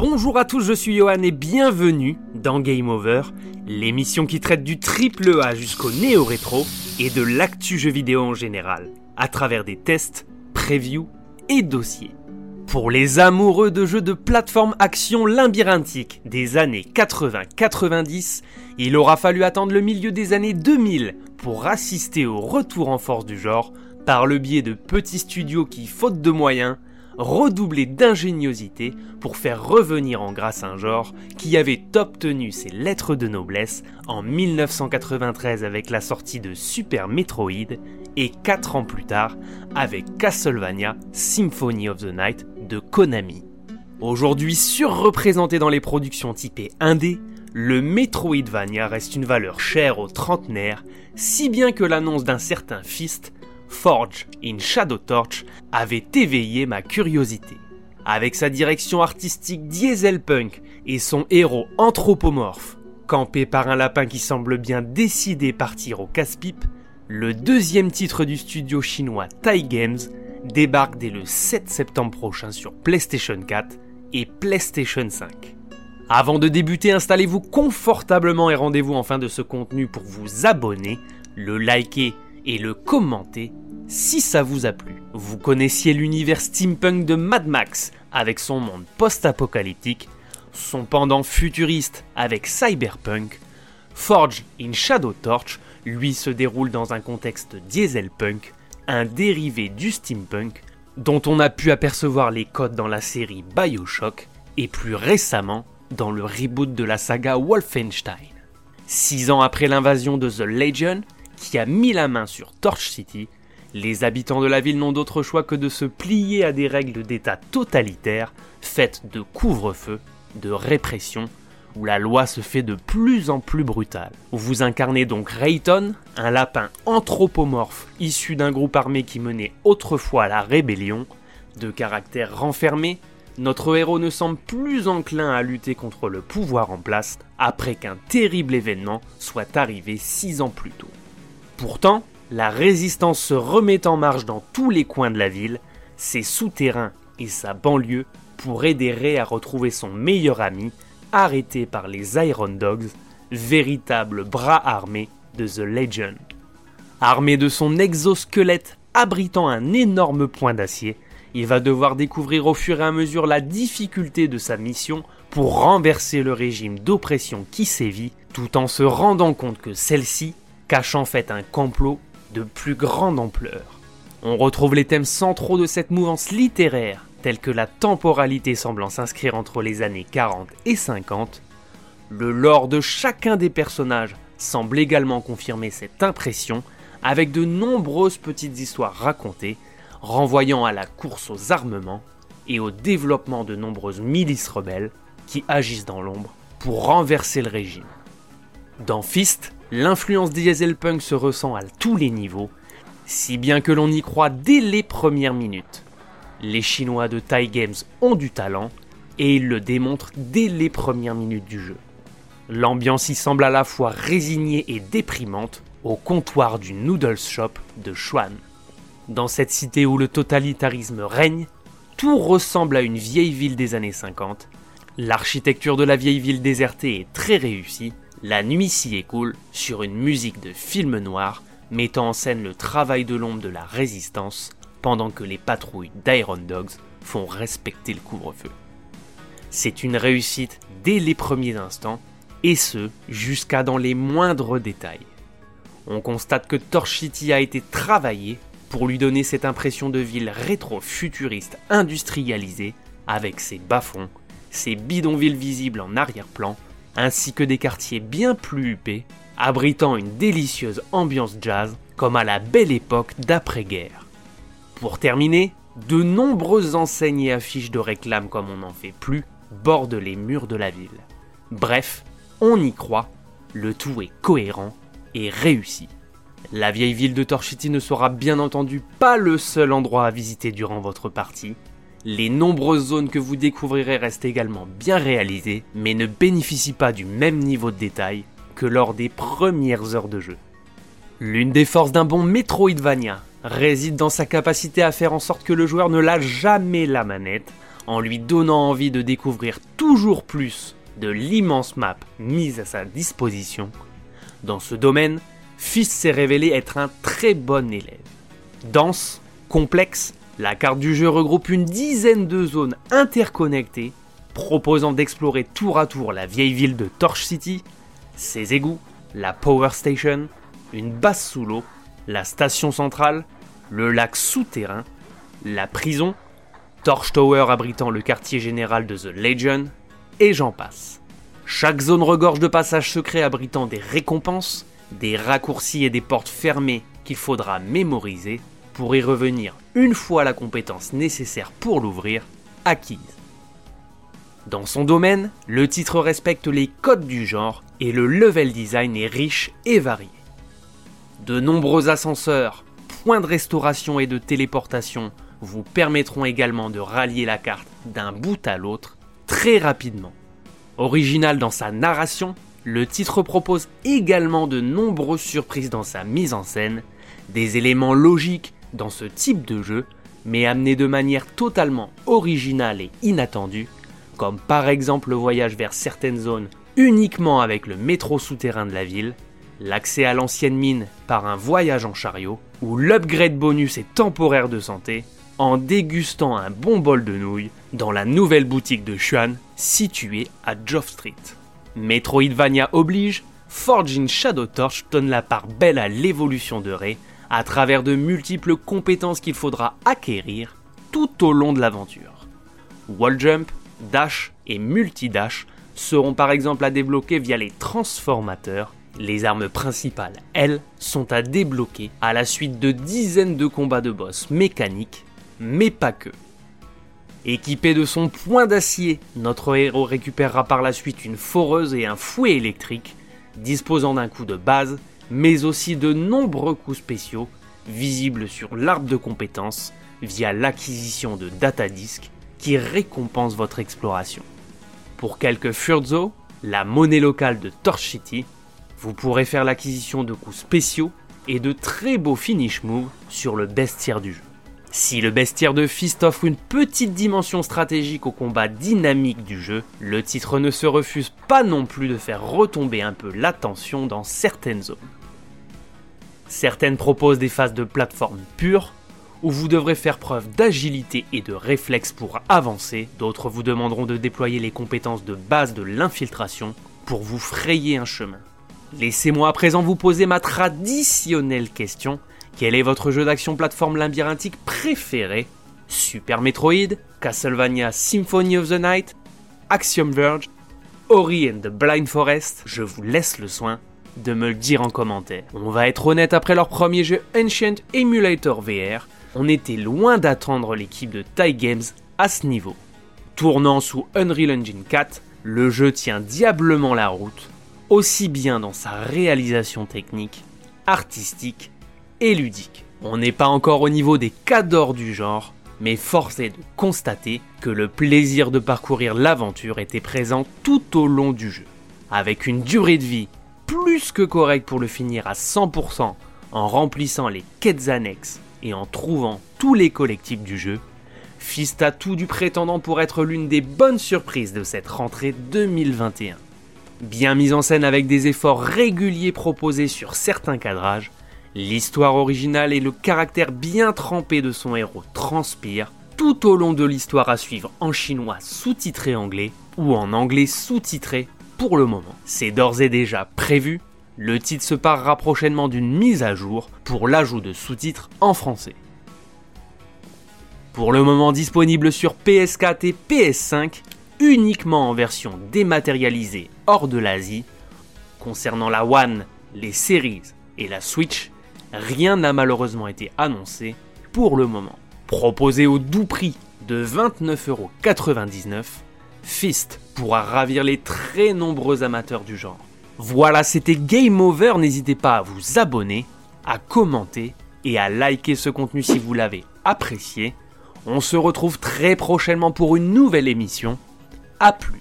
Bonjour à tous, je suis Johan et bienvenue dans Game Over, l'émission qui traite du triple A jusqu'au néo-rétro et de l'actu jeu vidéo en général, à travers des tests, previews et dossiers. Pour les amoureux de jeux de plateforme action labyrinthique des années 80-90, il aura fallu attendre le milieu des années 2000 pour assister au retour en force du genre par le biais de petits studios qui, faute de moyens, redoubler d'ingéniosité pour faire revenir en grâce un genre qui avait obtenu ses lettres de noblesse en 1993 avec la sortie de Super Metroid et 4 ans plus tard avec Castlevania Symphony of the Night de Konami. Aujourd'hui surreprésenté dans les productions typées indé, le Metroidvania reste une valeur chère aux trentenaires, si bien que l'annonce d'un certain Fist Forge in Shadow Torch avait éveillé ma curiosité. Avec sa direction artistique dieselpunk et son héros anthropomorphe, campé par un lapin qui semble bien décidé partir au casse-pipe, le deuxième titre du studio chinois Tai Games débarque dès le 7 septembre prochain sur PlayStation 4 et PlayStation 5. Avant de débuter, installez-vous confortablement et rendez-vous en fin de ce contenu pour vous abonner, le liker et le commenter si ça vous a plu. Vous connaissiez l'univers steampunk de Mad Max avec son monde post-apocalyptique, son pendant futuriste avec Cyberpunk, Forge in Shadow Torch, lui se déroule dans un contexte dieselpunk, un dérivé du steampunk dont on a pu apercevoir les codes dans la série Bioshock et plus récemment dans le reboot de la saga Wolfenstein. Six ans après l'invasion de The Legion, qui a mis la main sur Torch City, les habitants de la ville n'ont d'autre choix que de se plier à des règles d'État totalitaires, faites de couvre-feu, de répression, où la loi se fait de plus en plus brutale. Vous incarnez donc Rayton, un lapin anthropomorphe issu d'un groupe armé qui menait autrefois la rébellion. De caractère renfermé, notre héros ne semble plus enclin à lutter contre le pouvoir en place après qu'un terrible événement soit arrivé six ans plus tôt. Pourtant, la résistance se remet en marche dans tous les coins de la ville, ses souterrains et sa banlieue pour aider Ray à retrouver son meilleur ami, arrêté par les Iron Dogs, véritable bras armé de The Legend. Armé de son exosquelette abritant un énorme point d'acier, il va devoir découvrir au fur et à mesure la difficulté de sa mission pour renverser le régime d'oppression qui sévit, tout en se rendant compte que celle-ci cache en fait un complot de plus grande ampleur. On retrouve les thèmes centraux de cette mouvance littéraire, tels que la temporalité semblant s'inscrire entre les années 40 et 50. Le lore de chacun des personnages semble également confirmer cette impression, avec de nombreuses petites histoires racontées, renvoyant à la course aux armements et au développement de nombreuses milices rebelles qui agissent dans l'ombre pour renverser le régime. Dans Fist, l'influence dieselpunk se ressent à tous les niveaux, si bien que l'on y croit dès les premières minutes. Les Chinois de Tai Games ont du talent, et ils le démontrent dès les premières minutes du jeu. L'ambiance y semble à la fois résignée et déprimante au comptoir du Noodles Shop de Xuan. Dans cette cité où le totalitarisme règne, tout ressemble à une vieille ville des années 50. L'architecture de la vieille ville désertée est très réussie, la nuit s'y écoule sur une musique de film noir mettant en scène le travail de l'ombre de la résistance pendant que les patrouilles d'Iron Dogs font respecter le couvre-feu. C'est une réussite dès les premiers instants, et ce, jusqu'à dans les moindres détails. On constate que Torch City a été travaillé pour lui donner cette impression de ville rétro-futuriste industrialisée, avec ses bas-fonds, ses bidonvilles visibles en arrière-plan, ainsi que des quartiers bien plus huppés, abritant une délicieuse ambiance jazz comme à la belle époque d'après-guerre. Pour terminer, de nombreuses enseignes et affiches de réclame comme on n'en fait plus bordent les murs de la ville. Bref, on y croit, le tout est cohérent et réussi. La vieille ville de Torchity ne sera bien entendu pas le seul endroit à visiter durant votre partie, les nombreuses zones que vous découvrirez restent également bien réalisées, mais ne bénéficient pas du même niveau de détail que lors des premières heures de jeu. L'une des forces d'un bon Metroidvania réside dans sa capacité à faire en sorte que le joueur ne lâche jamais la manette, en lui donnant envie de découvrir toujours plus de l'immense map mise à sa disposition, dans ce domaine, Fist s'est révélé être un très bon élève. Dense, complexe, la carte du jeu regroupe une dizaine de zones interconnectées, proposant d'explorer tour à tour la vieille ville de Torch City, ses égouts, la Power Station, une base sous l'eau, la station centrale, le lac souterrain, la prison, Torch Tower abritant le quartier général de The Legion, et j'en passe. Chaque zone regorge de passages secrets abritant des récompenses, des raccourcis et des portes fermées qu'il faudra mémoriser pour y revenir une fois la compétence nécessaire pour l'ouvrir acquise. Dans son domaine, le titre respecte les codes du genre et le level design est riche et varié. De nombreux ascenseurs, points de restauration et de téléportation vous permettront également de rallier la carte d'un bout à l'autre très rapidement. Original dans sa narration, le titre propose également de nombreuses surprises dans sa mise en scène, des éléments logiques dans ce type de jeu, mais amenés de manière totalement originale et inattendue, comme par exemple le voyage vers certaines zones uniquement avec le métro souterrain de la ville, l'accès à l'ancienne mine par un voyage en chariot, ou l'upgrade bonus et temporaire de santé en dégustant un bon bol de nouilles dans la nouvelle boutique de Xuan située à Joff Street. Metroidvania oblige, Forging Shadow Torch donne la part belle à l'évolution de Rey à travers de multiples compétences qu'il faudra acquérir tout au long de l'aventure. Wall jump, dash et multi-dash seront par exemple à débloquer via les transformateurs. Les armes principales, elles, sont à débloquer à la suite de dizaines de combats de boss mécaniques, mais pas que. Équipé de son point d'acier, notre héros récupérera par la suite une foreuse et un fouet électrique, disposant d'un coup de base, mais aussi de nombreux coups spéciaux, visibles sur l'arbre de compétences via l'acquisition de data disques qui récompense votre exploration. Pour quelques Furzo, la monnaie locale de Torch City, vous pourrez faire l'acquisition de coups spéciaux et de très beaux finish moves sur le bestiaire du jeu. Si le bestiaire de Fist offre une petite dimension stratégique au combat dynamique du jeu, le titre ne se refuse pas non plus de faire retomber un peu l'attention dans certaines zones. Certaines proposent des phases de plateforme pure, où vous devrez faire preuve d'agilité et de réflexe pour avancer, d'autres vous demanderont de déployer les compétences de base de l'infiltration pour vous frayer un chemin. Laissez-moi à présent vous poser ma traditionnelle question. Quel est votre jeu d'action plateforme labyrinthique préféré? Super Metroid, Castlevania Symphony of the Night, Axiom Verge, Ori and the Blind Forest Je vous laisse le soin de me le dire en commentaire. On va être honnête, après leur premier jeu Ancient Emulator VR, on était loin d'attendre l'équipe de Thai Games à ce niveau. Tournant sous Unreal Engine 4, le jeu tient diablement la route, aussi bien dans sa réalisation technique, artistique et ludique. On n'est pas encore au niveau des cadors du genre, mais force est de constater que le plaisir de parcourir l'aventure était présent tout au long du jeu. Avec une durée de vie plus que correcte pour le finir à 100% en remplissant les quêtes annexes et en trouvant tous les collectifs du jeu, Fist tout du prétendant pour être l'une des bonnes surprises de cette rentrée 2021. Bien mise en scène avec des efforts réguliers proposés sur certains cadrages, l'histoire originale et le caractère bien trempé de son héros transpirent tout au long de l'histoire à suivre en chinois sous-titré anglais ou en anglais sous-titré pour le moment. C'est d'ores et déjà prévu le titre se parera prochainement d'une mise à jour pour l'ajout de sous-titres en français. Pour le moment disponible sur PS4 et PS5, uniquement en version dématérialisée hors de l'Asie, concernant la One, les Series et la Switch, rien n'a malheureusement été annoncé pour le moment. Proposé au doux prix de 29,99€, Fist pourra ravir les très nombreux amateurs du genre. Voilà, c'était Game Over. N'hésitez pas à vous abonner, à commenter et à liker ce contenu si vous l'avez apprécié. On se retrouve très prochainement pour une nouvelle émission. A plus